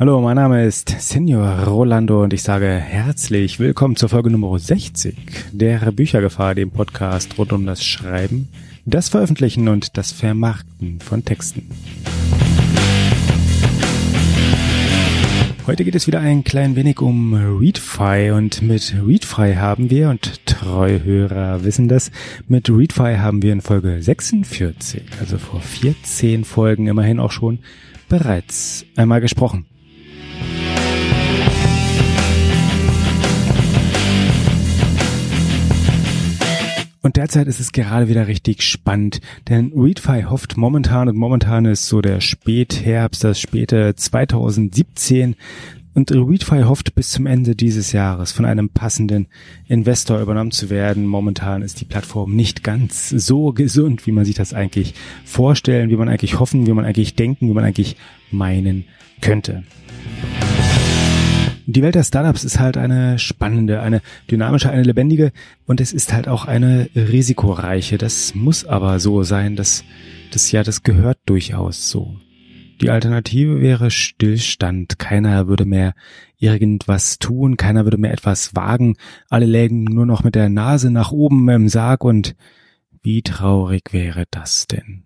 Hallo, mein Name ist Senior Rolando und ich sage herzlich willkommen zur Folge Nummer 60 der Büchergefahr, dem Podcast rund um das Schreiben, das Veröffentlichen und das Vermarkten von Texten. Heute geht es wieder ein klein wenig um Readfy und mit Readfy haben wir, und Treuhörer wissen das, mit Readfy haben wir in Folge 46, also vor 14 Folgen immerhin auch schon, bereits einmal gesprochen. Und derzeit ist es gerade wieder richtig spannend, denn Readfy hofft momentan und momentan ist so der Spätherbst, das späte 2017 und Readfy hofft bis zum Ende dieses Jahres von einem passenden Investor übernommen zu werden. Momentan ist die Plattform nicht ganz so gesund, wie man sich das eigentlich vorstellen, wie man eigentlich hoffen, wie man eigentlich denken, wie man eigentlich meinen könnte. Die Welt der Startups ist halt eine spannende, eine dynamische, eine lebendige und es ist halt auch eine risikoreiche. Das muss aber so sein, dass das ja, das gehört durchaus so. Die Alternative wäre Stillstand. Keiner würde mehr irgendwas tun, keiner würde mehr etwas wagen. Alle lägen nur noch mit der Nase nach oben im Sarg und wie traurig wäre das denn?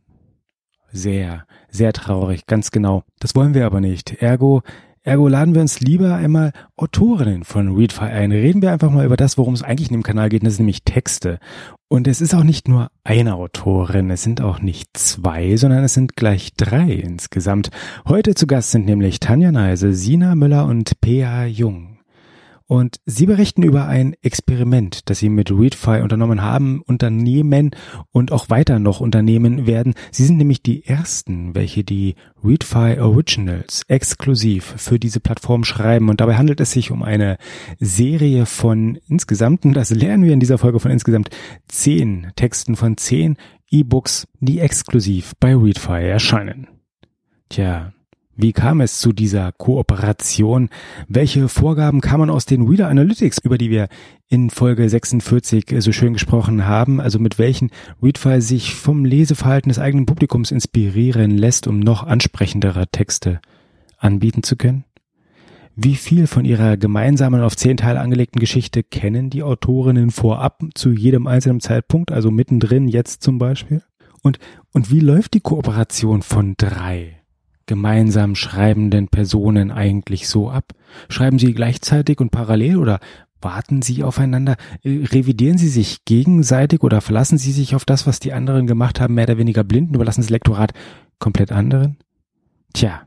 Sehr, sehr traurig, ganz genau. Das wollen wir aber nicht. Ergo Ergo laden wir uns lieber einmal Autorinnen von Readfy ein. Reden wir einfach mal über das, worum es eigentlich in dem Kanal geht, das sind nämlich Texte. Und es ist auch nicht nur eine Autorin, es sind auch nicht zwei, sondern es sind gleich drei insgesamt. Heute zu Gast sind nämlich Tanja Neise, Sina Müller und Pea Jung. Und sie berichten über ein Experiment, das sie mit Readfy unternommen haben, unternehmen und auch weiter noch unternehmen werden. Sie sind nämlich die ersten, welche die Readfy Originals exklusiv für diese Plattform schreiben. Und dabei handelt es sich um eine Serie von insgesamt, und das lernen wir in dieser Folge von insgesamt zehn Texten von zehn E-Books, die exklusiv bei Readfy erscheinen. Tja, wie kam es zu dieser Kooperation? Welche Vorgaben kamen aus den Reader Analytics, über die wir in Folge 46 so schön gesprochen haben? Also mit welchen Readfile sich vom Leseverhalten des eigenen Publikums inspirieren lässt, um noch ansprechendere Texte anbieten zu können? Wie viel von ihrer gemeinsamen auf zehn Teile angelegten Geschichte kennen die Autorinnen vorab zu jedem einzelnen Zeitpunkt, also mittendrin jetzt zum Beispiel? Und, und wie läuft die Kooperation von drei? Gemeinsam schreibenden Personen eigentlich so ab? Schreiben sie gleichzeitig und parallel oder warten sie aufeinander? Äh, revidieren sie sich gegenseitig oder verlassen sie sich auf das, was die anderen gemacht haben, mehr oder weniger blind und überlassen das Lektorat komplett anderen? Tja,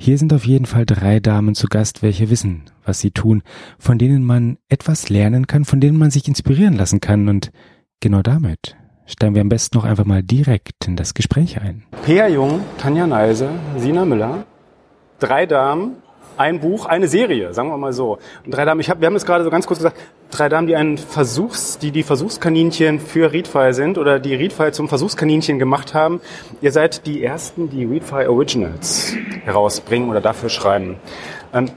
hier sind auf jeden Fall drei Damen zu Gast, welche wissen, was sie tun, von denen man etwas lernen kann, von denen man sich inspirieren lassen kann und genau damit steigen wir am besten noch einfach mal direkt in das Gespräch ein. Pea Jung, Tanja Neise, Sina Müller, drei Damen, ein Buch, eine Serie, sagen wir mal so. Und drei Damen, ich hab, wir haben es gerade so ganz kurz gesagt, drei Damen, die einen Versuchs, die die Versuchskaninchen für Readfile sind oder die Readfile zum Versuchskaninchen gemacht haben. Ihr seid die ersten, die Readfile Originals herausbringen oder dafür schreiben. Ähm,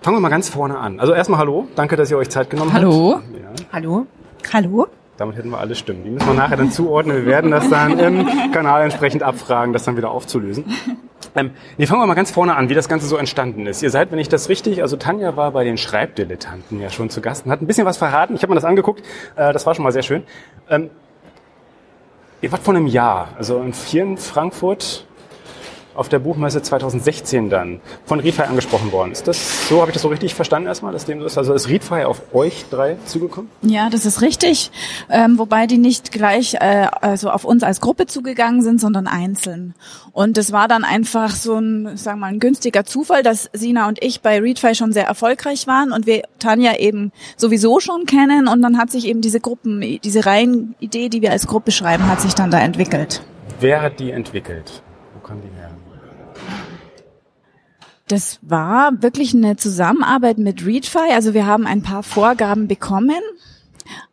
fangen wir mal ganz vorne an. Also erstmal hallo, danke, dass ihr euch Zeit genommen hallo. habt. Hallo. Ja. Hallo. Hallo. Damit hätten wir alle Stimmen. Die müssen wir nachher dann zuordnen. Wir werden das dann im Kanal entsprechend abfragen, das dann wieder aufzulösen. Ähm, nee, fangen wir mal ganz vorne an, wie das Ganze so entstanden ist. Ihr seid, wenn ich das richtig, also Tanja war bei den Schreibdilettanten ja schon zu Gast und hat ein bisschen was verraten. Ich habe mir das angeguckt, äh, das war schon mal sehr schön. Ähm, ihr wart vor einem Jahr, also hier in Frankfurt auf der Buchmesse 2016 dann von Readfire angesprochen worden. Ist das so, habe ich das so richtig verstanden erstmal, dass dem so ist? Also ist Readfire auf euch drei zugekommen? Ja, das ist richtig. Ähm, wobei die nicht gleich äh, also auf uns als Gruppe zugegangen sind, sondern einzeln. Und es war dann einfach so ein, sagen wir mal, ein günstiger Zufall, dass Sina und ich bei Readfire schon sehr erfolgreich waren und wir Tanja eben sowieso schon kennen und dann hat sich eben diese Gruppen, diese Reihenidee, die wir als Gruppe schreiben, hat sich dann da entwickelt. Wer hat die entwickelt? Wo kam die her? Das war wirklich eine Zusammenarbeit mit Readfy. Also wir haben ein paar Vorgaben bekommen,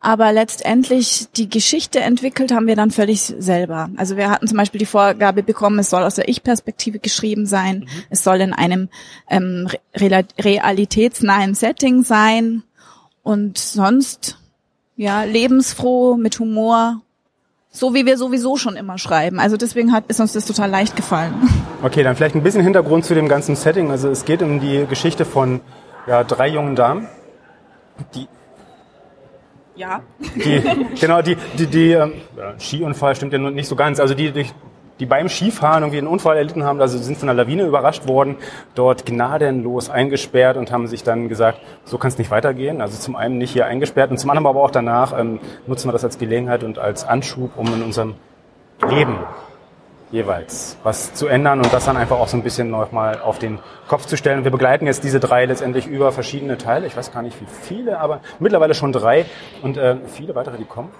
aber letztendlich die Geschichte entwickelt haben wir dann völlig selber. Also wir hatten zum Beispiel die Vorgabe bekommen, es soll aus der Ich-Perspektive geschrieben sein, mhm. es soll in einem ähm, realitätsnahen Setting sein und sonst ja lebensfroh mit Humor so wie wir sowieso schon immer schreiben. Also deswegen hat, ist uns das total leicht gefallen. Okay, dann vielleicht ein bisschen Hintergrund zu dem ganzen Setting. Also es geht um die Geschichte von ja, drei jungen Damen, die ja. Die, genau, die, die, die ähm, Skiunfall stimmt ja nicht so ganz. Also die durch die beim Skifahren irgendwie einen Unfall erlitten haben, also sind von einer Lawine überrascht worden, dort gnadenlos eingesperrt und haben sich dann gesagt, so kann es nicht weitergehen. Also zum einen nicht hier eingesperrt und zum anderen aber auch danach ähm, nutzen wir das als Gelegenheit und als Anschub, um in unserem Leben jeweils was zu ändern und das dann einfach auch so ein bisschen nochmal auf den Kopf zu stellen. wir begleiten jetzt diese drei letztendlich über verschiedene Teile. Ich weiß gar nicht wie viele, aber mittlerweile schon drei und äh, viele weitere, die kommen.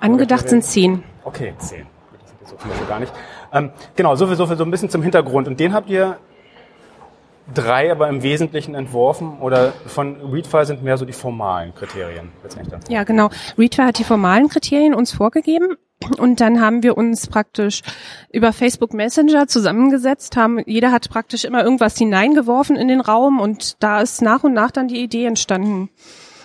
Angedacht sind zehn. Okay, zehn. Das sind so viele gar nicht. Ähm, genau, so viel, so viel, so ein bisschen zum Hintergrund. Und den habt ihr drei aber im Wesentlichen entworfen oder von Readfile sind mehr so die formalen Kriterien. Ja, genau. Readfile hat die formalen Kriterien uns vorgegeben und dann haben wir uns praktisch über Facebook Messenger zusammengesetzt, haben, jeder hat praktisch immer irgendwas hineingeworfen in den Raum und da ist nach und nach dann die Idee entstanden.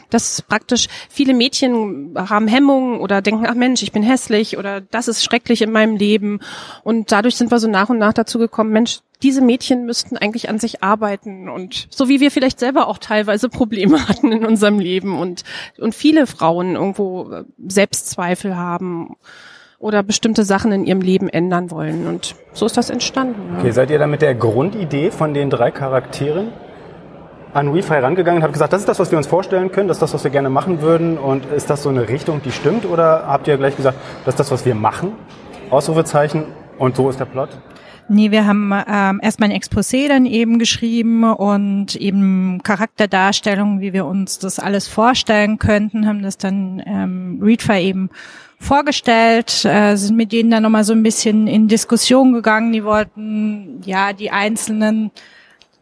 Dass praktisch viele Mädchen haben Hemmungen oder denken, ach Mensch, ich bin hässlich oder das ist schrecklich in meinem Leben. Und dadurch sind wir so nach und nach dazu gekommen, Mensch, diese Mädchen müssten eigentlich an sich arbeiten und so wie wir vielleicht selber auch teilweise Probleme hatten in unserem Leben und, und viele Frauen irgendwo Selbstzweifel haben oder bestimmte Sachen in ihrem Leben ändern wollen. Und so ist das entstanden. Okay, seid ihr dann mit der Grundidee von den drei Charakteren an Refi rangegangen und habt gesagt, das ist das, was wir uns vorstellen können, das ist das, was wir gerne machen würden und ist das so eine Richtung, die stimmt oder habt ihr gleich gesagt, das ist das, was wir machen? Ausrufezeichen und so ist der Plot? Nee, wir haben ähm, erstmal ein Exposé dann eben geschrieben und eben Charakterdarstellungen, wie wir uns das alles vorstellen könnten, haben das dann ähm, Readfire eben vorgestellt, äh, sind mit denen dann nochmal so ein bisschen in Diskussion gegangen. Die wollten ja die einzelnen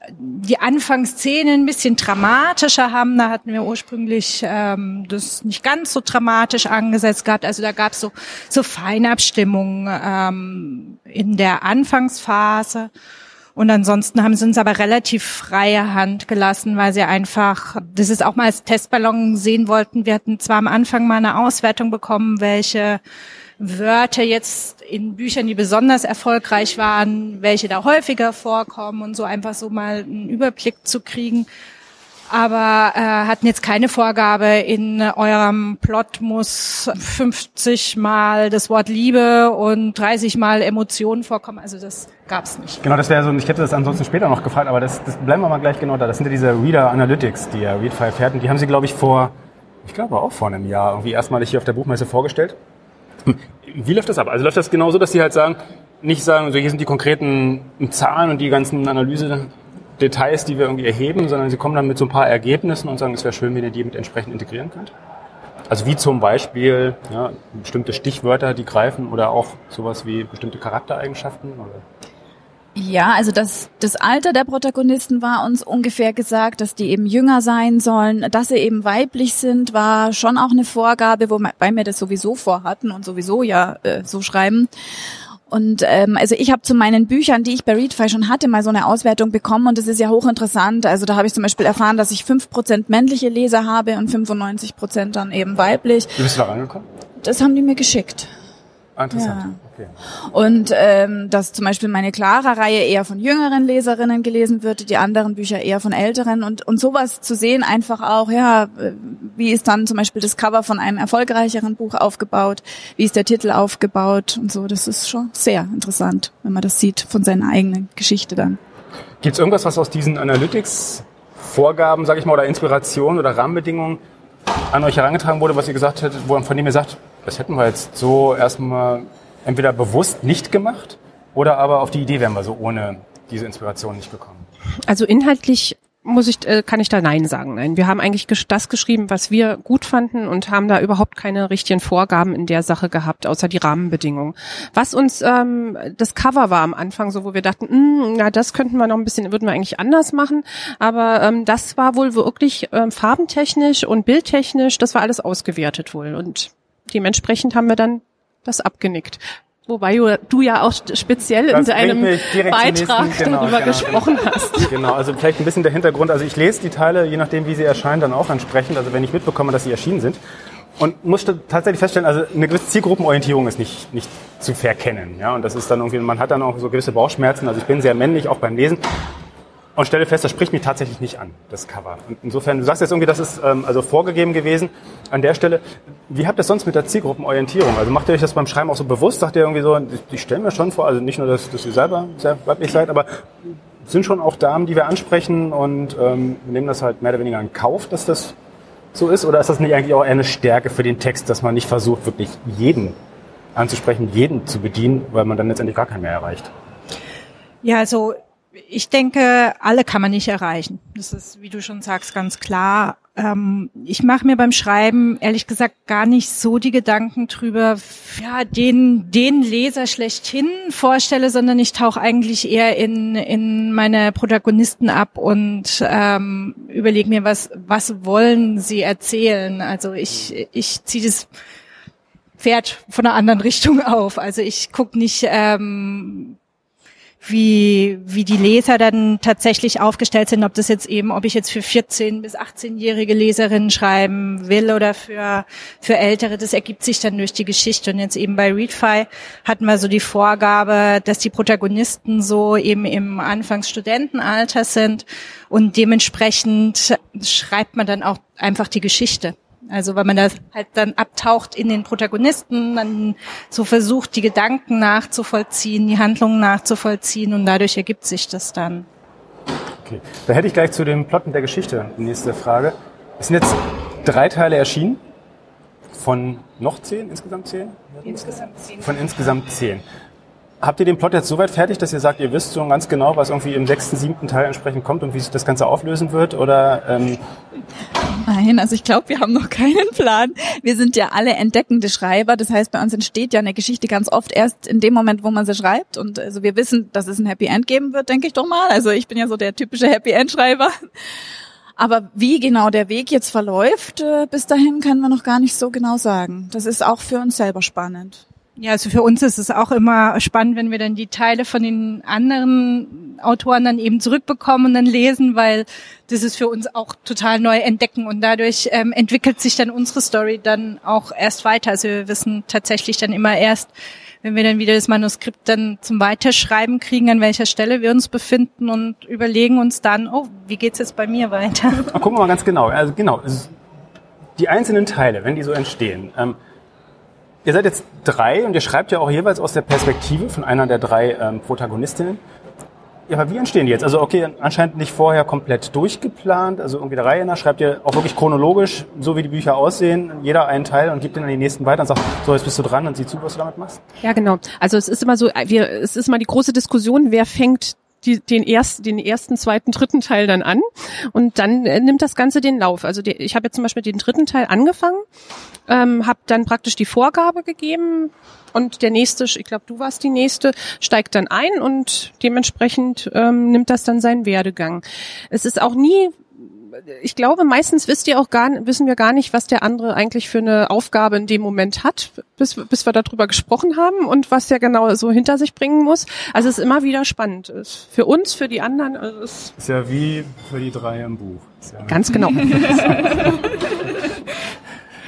die Anfangsszenen ein bisschen dramatischer haben. Da hatten wir ursprünglich ähm, das nicht ganz so dramatisch angesetzt gehabt. Also da gab es so, so Feinabstimmungen ähm, in der Anfangsphase. Und ansonsten haben sie uns aber relativ freie Hand gelassen, weil sie einfach, das ist auch mal als Testballon sehen wollten. Wir hatten zwar am Anfang mal eine Auswertung bekommen, welche Wörter jetzt in Büchern, die besonders erfolgreich waren, welche da häufiger vorkommen und so einfach so mal einen Überblick zu kriegen aber äh, hatten jetzt keine Vorgabe, in eurem Plot muss 50 Mal das Wort Liebe und 30 Mal Emotionen vorkommen. Also das gab's nicht. Genau, das wäre so, ich hätte das ansonsten später noch gefragt, aber das, das bleiben wir mal gleich genau da. Das sind ja diese Reader Analytics, die ja Readfile fährt und die haben sie, glaube ich, vor, ich glaube auch vor einem Jahr irgendwie erstmalig hier auf der Buchmesse vorgestellt. Wie läuft das ab? Also läuft das genauso, dass sie halt sagen, nicht sagen, so hier sind die konkreten Zahlen und die ganzen Analyse Details, die wir irgendwie erheben, sondern sie kommen dann mit so ein paar Ergebnissen und sagen, es wäre schön, wenn ihr die mit entsprechend integrieren könnt. Also wie zum Beispiel ja, bestimmte Stichwörter, die greifen oder auch sowas wie bestimmte Charaktereigenschaften? Oder? Ja, also das, das Alter der Protagonisten war uns ungefähr gesagt, dass die eben jünger sein sollen. Dass sie eben weiblich sind, war schon auch eine Vorgabe, wobei wir das sowieso vorhatten und sowieso ja äh, so schreiben. Und ähm, also ich habe zu meinen Büchern, die ich bei Readfy schon hatte, mal so eine Auswertung bekommen und das ist ja hochinteressant. Also da habe ich zum Beispiel erfahren, dass ich fünf Prozent männliche Leser habe und 95 Prozent dann eben weiblich. Wie bist du da rangekommen? Das haben die mir geschickt. Ah, interessant. Ja. Okay. Und ähm, dass zum Beispiel meine Clara-Reihe eher von jüngeren Leserinnen gelesen wird, die anderen Bücher eher von älteren und und sowas zu sehen, einfach auch, ja, wie ist dann zum Beispiel das Cover von einem erfolgreicheren Buch aufgebaut, wie ist der Titel aufgebaut und so, das ist schon sehr interessant, wenn man das sieht von seiner eigenen Geschichte dann. Gibt es irgendwas, was aus diesen Analytics Vorgaben, sage ich mal, oder Inspiration oder Rahmenbedingungen an euch herangetragen wurde, was ihr gesagt hättet, von dem ihr sagt, das hätten wir jetzt so erstmal entweder bewusst nicht gemacht oder aber auf die Idee wären wir so ohne diese Inspiration nicht gekommen. Also inhaltlich muss ich, äh, kann ich da Nein sagen. Nein, wir haben eigentlich das geschrieben, was wir gut fanden und haben da überhaupt keine richtigen Vorgaben in der Sache gehabt, außer die Rahmenbedingungen. Was uns ähm, das Cover war am Anfang, so wo wir dachten, mh, hm, na das könnten wir noch ein bisschen, würden wir eigentlich anders machen. Aber ähm, das war wohl wirklich ähm, farbentechnisch und bildtechnisch, das war alles ausgewertet wohl und dementsprechend haben wir dann das abgenickt. Wobei du, ja auch speziell das in deinem Beitrag genau, darüber genau, gesprochen hast. Genau, also vielleicht ein bisschen der Hintergrund. Also ich lese die Teile, je nachdem wie sie erscheinen, dann auch entsprechend. Also wenn ich mitbekomme, dass sie erschienen sind. und musste tatsächlich feststellen, also eine gewisse Zielgruppenorientierung ist nicht, nicht zu verkennen. Ja? Und das ist dann irgendwie, man hat dann auch so gewisse Bauchschmerzen. Also ich bin sehr männlich, auch beim Lesen. Und stelle fest, das spricht mich tatsächlich nicht an, das Cover. Und insofern, du sagst jetzt irgendwie, das ist ähm, also vorgegeben gewesen an der Stelle. Wie habt ihr das sonst mit der Zielgruppenorientierung? Also macht ihr euch das beim Schreiben auch so bewusst? Sagt ihr irgendwie so, ich stelle mir schon vor, also nicht nur, dass, dass ihr selber sehr weiblich seid, aber sind schon auch Damen, die wir ansprechen und ähm, nehmen das halt mehr oder weniger in Kauf, dass das so ist? Oder ist das nicht eigentlich auch eine Stärke für den Text, dass man nicht versucht, wirklich jeden anzusprechen, jeden zu bedienen, weil man dann letztendlich gar keinen mehr erreicht? Ja, also ich denke, alle kann man nicht erreichen. Das ist, wie du schon sagst, ganz klar. Ähm, ich mache mir beim Schreiben ehrlich gesagt gar nicht so die Gedanken drüber, ja, den, den Leser schlechthin vorstelle, sondern ich tauche eigentlich eher in, in meine Protagonisten ab und ähm, überlege mir, was, was wollen sie erzählen. Also ich, ich ziehe das Pferd von einer anderen Richtung auf. Also ich gucke nicht, ähm, wie, wie die Leser dann tatsächlich aufgestellt sind, ob das jetzt eben, ob ich jetzt für 14 bis 18-jährige Leserinnen schreiben will oder für, für ältere, das ergibt sich dann durch die Geschichte. Und jetzt eben bei Readfy hatten wir so die Vorgabe, dass die Protagonisten so eben im Anfangsstudentenalter sind und dementsprechend schreibt man dann auch einfach die Geschichte. Also weil man da halt dann abtaucht in den Protagonisten, man so versucht, die Gedanken nachzuvollziehen, die Handlungen nachzuvollziehen und dadurch ergibt sich das dann. Okay, da hätte ich gleich zu dem Plotten der Geschichte die nächste Frage. Es sind jetzt drei Teile erschienen. Von noch zehn? Insgesamt zehn? Insgesamt zehn. Von insgesamt zehn. Habt ihr den Plot jetzt soweit fertig, dass ihr sagt, ihr wisst so ganz genau, was irgendwie im sechsten, siebten Teil entsprechend kommt und wie sich das Ganze auflösen wird? Oder ähm Nein, also ich glaube, wir haben noch keinen Plan. Wir sind ja alle entdeckende Schreiber. Das heißt, bei uns entsteht ja eine Geschichte ganz oft erst in dem Moment, wo man sie schreibt. Und also wir wissen, dass es ein Happy End geben wird, denke ich doch mal. Also ich bin ja so der typische Happy End Schreiber. Aber wie genau der Weg jetzt verläuft, äh, bis dahin können wir noch gar nicht so genau sagen. Das ist auch für uns selber spannend. Ja, also für uns ist es auch immer spannend, wenn wir dann die Teile von den anderen Autoren dann eben zurückbekommen und dann lesen, weil das ist für uns auch total neu entdecken und dadurch ähm, entwickelt sich dann unsere Story dann auch erst weiter. Also wir wissen tatsächlich dann immer erst, wenn wir dann wieder das Manuskript dann zum Weiterschreiben kriegen, an welcher Stelle wir uns befinden und überlegen uns dann, oh, wie geht's jetzt bei mir weiter? gucken wir mal ganz genau. Also genau, die einzelnen Teile, wenn die so entstehen. Ähm, Ihr seid jetzt drei und ihr schreibt ja auch jeweils aus der Perspektive von einer der drei ähm, Protagonistinnen. Ja, aber wie entstehen die jetzt? Also okay, anscheinend nicht vorher komplett durchgeplant, also irgendwie der Reihe nach, schreibt ihr auch wirklich chronologisch, so wie die Bücher aussehen, jeder einen Teil und gibt den an die nächsten weiter und sagt, so jetzt bist du dran und sieh zu, was du damit machst? Ja, genau. Also es ist immer so, wir, es ist immer die große Diskussion, wer fängt die, den, erst, den ersten, zweiten, dritten Teil dann an und dann äh, nimmt das Ganze den Lauf. Also die, ich habe jetzt zum Beispiel den dritten Teil angefangen, ähm, habe dann praktisch die Vorgabe gegeben und der nächste, ich glaube, du warst die nächste, steigt dann ein und dementsprechend ähm, nimmt das dann seinen Werdegang. Es ist auch nie ich glaube, meistens wisst ihr auch gar, wissen wir gar nicht, was der andere eigentlich für eine Aufgabe in dem Moment hat, bis, bis wir darüber gesprochen haben und was der genau so hinter sich bringen muss. Also es ist immer wieder spannend. Ist für uns, für die anderen. Also es ist ja wie für die drei im Buch. Ja ganz genau.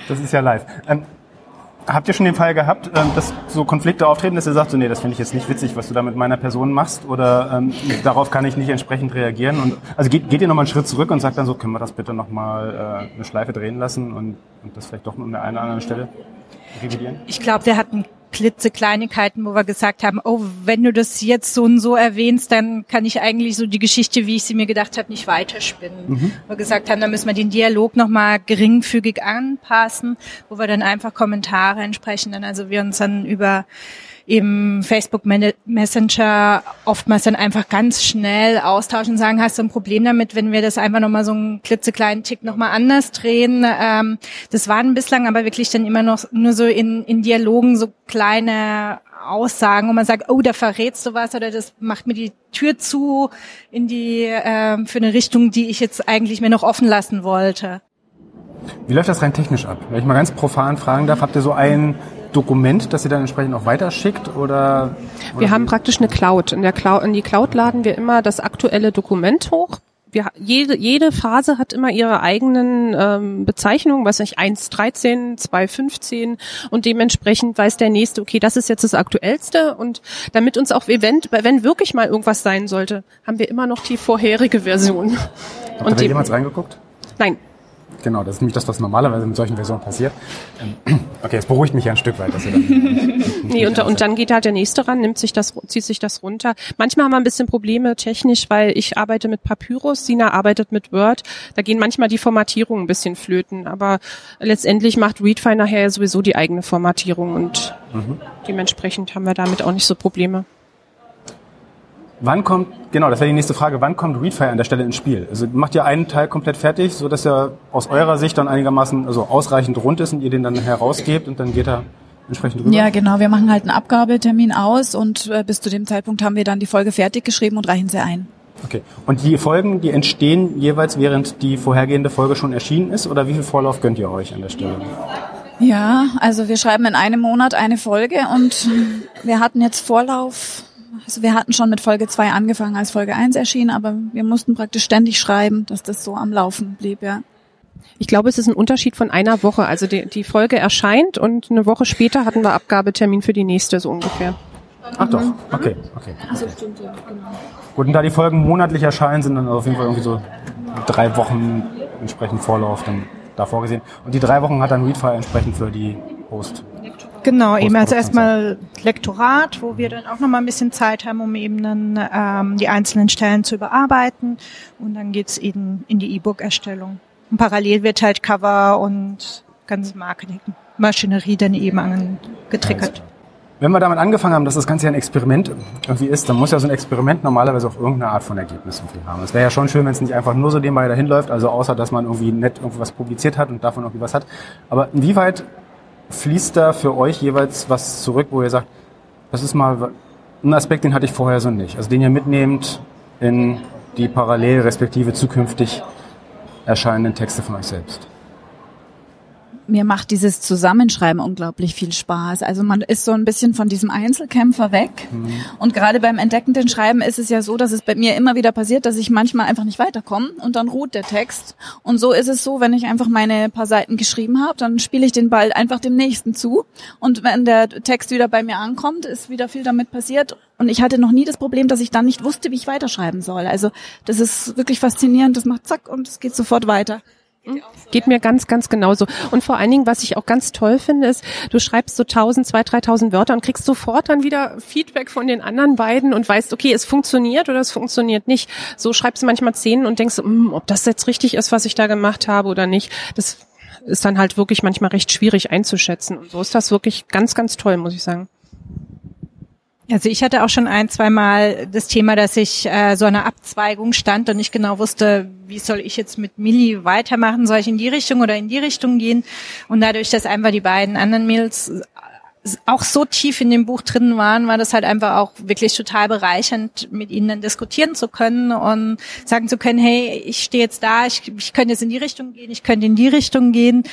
das ist ja live. Ähm, Habt ihr schon den Fall gehabt, ähm, dass so Konflikte auftreten, dass ihr sagt, so nee, das finde ich jetzt nicht witzig, was du da mit meiner Person machst oder ähm, darauf kann ich nicht entsprechend reagieren? Und also geht, geht ihr nochmal einen Schritt zurück und sagt dann so, können wir das bitte nochmal äh, eine Schleife drehen lassen und, und das vielleicht doch an der einen oder anderen Stelle revidieren? Ich glaube, wir hatten klitzekleinigkeiten, wo wir gesagt haben, oh, wenn du das jetzt so und so erwähnst, dann kann ich eigentlich so die Geschichte, wie ich sie mir gedacht habe, nicht weiterspinnen. Mhm. Wo wir gesagt haben, da müssen wir den Dialog nochmal geringfügig anpassen, wo wir dann einfach Kommentare entsprechen, dann also wir uns dann über eben Facebook Messenger oftmals dann einfach ganz schnell austauschen und sagen, hast du ein Problem damit, wenn wir das einfach nochmal so einen klitzekleinen Tick nochmal anders drehen. Ähm, das waren bislang aber wirklich dann immer noch nur so in, in Dialogen so kleine Aussagen, wo man sagt, oh, da verrätst du was oder das macht mir die Tür zu in die äh, für eine Richtung, die ich jetzt eigentlich mir noch offen lassen wollte. Wie läuft das rein technisch ab? Wenn ich mal ganz profan fragen darf, habt ihr so ein Dokument, das ihr dann entsprechend auch weiterschickt oder? Wir haben praktisch eine Cloud. In der Cloud, in die Cloud laden wir immer das aktuelle Dokument hoch wir, jede, jede Phase hat immer ihre eigenen ähm, Bezeichnungen, was nicht 1.13, 2.15 und dementsprechend weiß der nächste, okay, das ist jetzt das Aktuellste und damit uns auch, wenn, wenn wirklich mal irgendwas sein sollte, haben wir immer noch die vorherige Version. Habt ihr jemals reingeguckt? Nein, Genau, das ist nämlich das, was normalerweise mit solchen Versionen passiert. Ähm, Okay, es beruhigt mich ja ein Stück weit, dass ihr dann nicht- Nee, und, und dann geht halt der nächste ran, nimmt sich das, zieht sich das runter. Manchmal haben wir ein bisschen Probleme technisch, weil ich arbeite mit Papyrus, Sina arbeitet mit Word. Da gehen manchmal die Formatierungen ein bisschen flöten, aber letztendlich macht Readfile nachher ja sowieso die eigene Formatierung und dementsprechend haben wir damit auch nicht so Probleme. Wann kommt, genau, das wäre die nächste Frage, wann kommt Readfire an der Stelle ins Spiel? Also macht ihr einen Teil komplett fertig, so dass er aus eurer Sicht dann einigermaßen also ausreichend rund ist und ihr den dann herausgebt und dann geht er entsprechend rüber? Ja, genau. Wir machen halt einen Abgabetermin aus und äh, bis zu dem Zeitpunkt haben wir dann die Folge fertig geschrieben und reichen sie ein. Okay. Und die Folgen, die entstehen jeweils während die vorhergehende Folge schon erschienen ist oder wie viel Vorlauf gönnt ihr euch an der Stelle? Ja, also wir schreiben in einem Monat eine Folge und wir hatten jetzt Vorlauf. Also wir hatten schon mit Folge 2 angefangen, als Folge 1 erschien, aber wir mussten praktisch ständig schreiben, dass das so am Laufen blieb, ja. Ich glaube, es ist ein Unterschied von einer Woche. Also die, die Folge erscheint und eine Woche später hatten wir Abgabetermin für die nächste, so ungefähr. Ach doch, okay, okay. Gut, und da die Folgen monatlich erscheinen, sind dann auf jeden Fall irgendwie so drei Wochen entsprechend Vorlauf dann da vorgesehen. Und die drei Wochen hat dann Readfire entsprechend für die Host. Genau, eben also erstmal Lektorat, wo wir dann auch nochmal ein bisschen Zeit haben, um eben dann ähm, die einzelnen Stellen zu überarbeiten. Und dann geht's eben in die E-Book-Erstellung. Und parallel wird halt Cover und ganze Marketing-Maschinerie dann eben angetriggert. Wenn wir damit angefangen haben, dass das Ganze ja ein Experiment irgendwie ist, dann muss ja so ein Experiment normalerweise auch irgendeine Art von Ergebnis irgendwie haben. Es wäre ja schon schön, wenn es nicht einfach nur so nebenbei dahin läuft, also außer, dass man irgendwie nett irgendwas publiziert hat und davon irgendwie was hat. Aber inwieweit fließt da für euch jeweils was zurück, wo ihr sagt, das ist mal ein Aspekt, den hatte ich vorher so nicht. Also den ihr mitnehmt in die parallel respektive zukünftig erscheinenden Texte von euch selbst. Mir macht dieses Zusammenschreiben unglaublich viel Spaß. Also man ist so ein bisschen von diesem Einzelkämpfer weg. Und gerade beim entdeckenden Schreiben ist es ja so, dass es bei mir immer wieder passiert, dass ich manchmal einfach nicht weiterkomme und dann ruht der Text. Und so ist es so, wenn ich einfach meine paar Seiten geschrieben habe, dann spiele ich den Ball einfach dem nächsten zu. Und wenn der Text wieder bei mir ankommt, ist wieder viel damit passiert. Und ich hatte noch nie das Problem, dass ich dann nicht wusste, wie ich weiterschreiben soll. Also das ist wirklich faszinierend. Das macht zack und es geht sofort weiter. Geht mir ganz, ganz genauso. Und vor allen Dingen, was ich auch ganz toll finde, ist, du schreibst so 1000, 2000, 3000 Wörter und kriegst sofort dann wieder Feedback von den anderen beiden und weißt, okay, es funktioniert oder es funktioniert nicht. So schreibst du manchmal zehn und denkst, hm, ob das jetzt richtig ist, was ich da gemacht habe oder nicht. Das ist dann halt wirklich manchmal recht schwierig einzuschätzen. Und so ist das wirklich ganz, ganz toll, muss ich sagen. Also ich hatte auch schon ein, zwei Mal das Thema, dass ich äh, so eine Abzweigung stand und nicht genau wusste, wie soll ich jetzt mit Milli weitermachen, soll ich in die Richtung oder in die Richtung gehen? Und dadurch, dass einfach die beiden anderen Mädels auch so tief in dem Buch drin waren, war das halt einfach auch wirklich total bereichernd, mit ihnen dann diskutieren zu können und sagen zu können, hey, ich stehe jetzt da, ich, ich könnte jetzt in die Richtung gehen, ich könnte in die Richtung gehen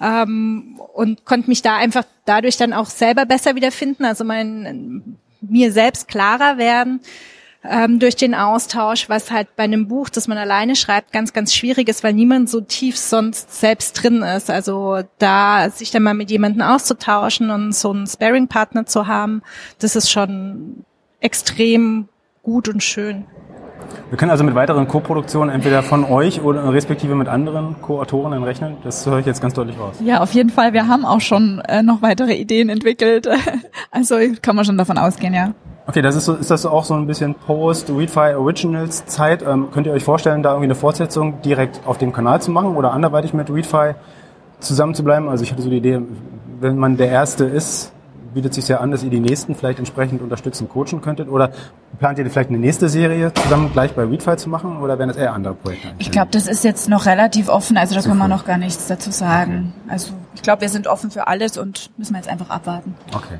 ähm, und konnte mich da einfach dadurch dann auch selber besser wiederfinden, also mein mir selbst klarer werden ähm, durch den Austausch, was halt bei einem Buch, das man alleine schreibt, ganz, ganz schwierig ist, weil niemand so tief sonst selbst drin ist. Also da sich dann mal mit jemandem auszutauschen und so einen Sparing-Partner zu haben, das ist schon extrem gut und schön. Wir können also mit weiteren Co-Produktionen entweder von euch oder respektive mit anderen Co-Autorinnen rechnen. Das höre ich jetzt ganz deutlich raus. Ja, auf jeden Fall. Wir haben auch schon äh, noch weitere Ideen entwickelt. Also kann man schon davon ausgehen, ja. Okay, das ist so, ist das auch so ein bisschen Post-Readfire Originals Zeit? Ähm, könnt ihr euch vorstellen, da irgendwie eine Fortsetzung direkt auf dem Kanal zu machen oder anderweitig mit Readfire zusammen zu bleiben? Also ich hatte so die Idee, wenn man der Erste ist, bietet sich ja an, dass ihr die nächsten vielleicht entsprechend unterstützen, coachen könntet? Oder plant ihr vielleicht eine nächste Serie zusammen gleich bei Readfire zu machen? Oder wären das eher andere Projekte? Ich glaube, das ist jetzt noch relativ offen, also da Zu können wir früh. noch gar nichts dazu sagen. Also ich glaube, wir sind offen für alles und müssen jetzt einfach abwarten. Okay.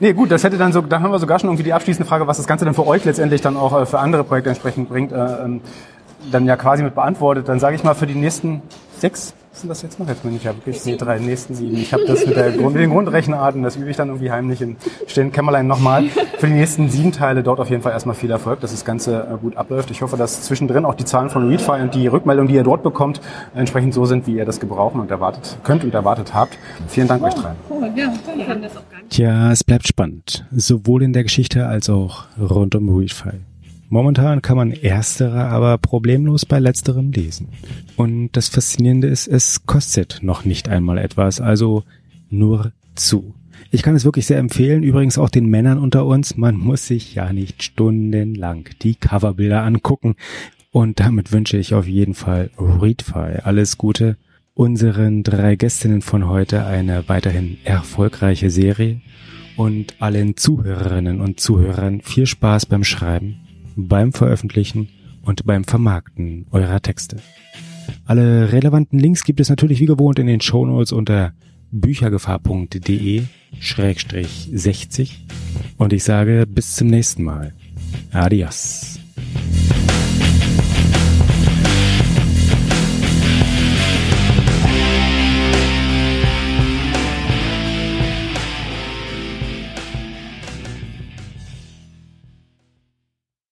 Nee, gut, das hätte dann so, dann haben wir sogar schon irgendwie die abschließende Frage, was das Ganze dann für euch letztendlich dann auch äh, für andere Projekte entsprechend bringt, äh, ähm, dann ja quasi mit beantwortet. Dann sage ich mal für die nächsten sechs, Was ist denn das jetzt noch? Jetzt bin ich ja wirklich die drei nächsten sieben. Ich habe das mit, der Grund, mit den Grundrechenarten, das übe ich dann irgendwie heimlich in stillen Kämmerlein nochmal. Für die nächsten sieben Teile dort auf jeden Fall erstmal viel Erfolg, dass das Ganze äh, gut abläuft. Ich hoffe, dass zwischendrin auch die Zahlen von Readfile und die Rückmeldung, die ihr dort bekommt, entsprechend so sind, wie ihr das gebrauchen und erwartet könnt und erwartet habt. Vielen Dank euch drei. Tja, es bleibt spannend. Sowohl in der Geschichte als auch rund um Readfile. Momentan kann man erstere aber problemlos bei letzterem lesen. Und das Faszinierende ist, es kostet noch nicht einmal etwas, also nur zu. Ich kann es wirklich sehr empfehlen, übrigens auch den Männern unter uns, man muss sich ja nicht stundenlang die Coverbilder angucken. Und damit wünsche ich auf jeden Fall Readfy alles Gute, unseren drei Gästinnen von heute eine weiterhin erfolgreiche Serie und allen Zuhörerinnen und Zuhörern viel Spaß beim Schreiben beim Veröffentlichen und beim Vermarkten eurer Texte. Alle relevanten Links gibt es natürlich wie gewohnt in den Shownotes unter büchergefahr.de schrägstrich 60 und ich sage bis zum nächsten Mal. Adios.